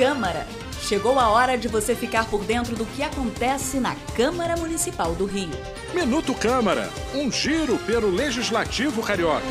Câmara. Chegou a hora de você ficar por dentro do que acontece na Câmara Municipal do Rio. Minuto Câmara, um giro pelo Legislativo Carioca.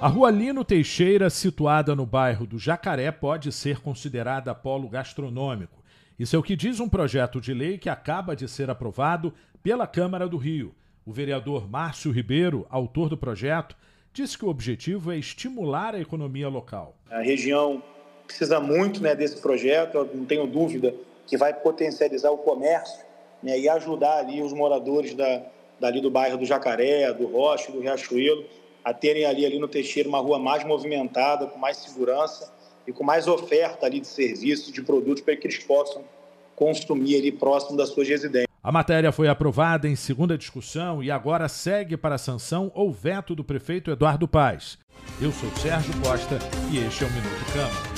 A Rua Lino Teixeira, situada no bairro do Jacaré, pode ser considerada polo gastronômico. Isso é o que diz um projeto de lei que acaba de ser aprovado pela Câmara do Rio. O vereador Márcio Ribeiro, autor do projeto, disse que o objetivo é estimular a economia local. A região precisa muito né, desse projeto, eu não tenho dúvida que vai potencializar o comércio né, e ajudar ali os moradores da, dali do bairro do Jacaré, do Rocha, do Riachuelo, a terem ali, ali no Teixeira uma rua mais movimentada, com mais segurança e com mais oferta ali de serviços, de produtos para que eles possam consumir ali próximo das suas residências. A matéria foi aprovada em segunda discussão e agora segue para sanção ou veto do prefeito Eduardo Paz. Eu sou Sérgio Costa e este é o Minuto Câmara.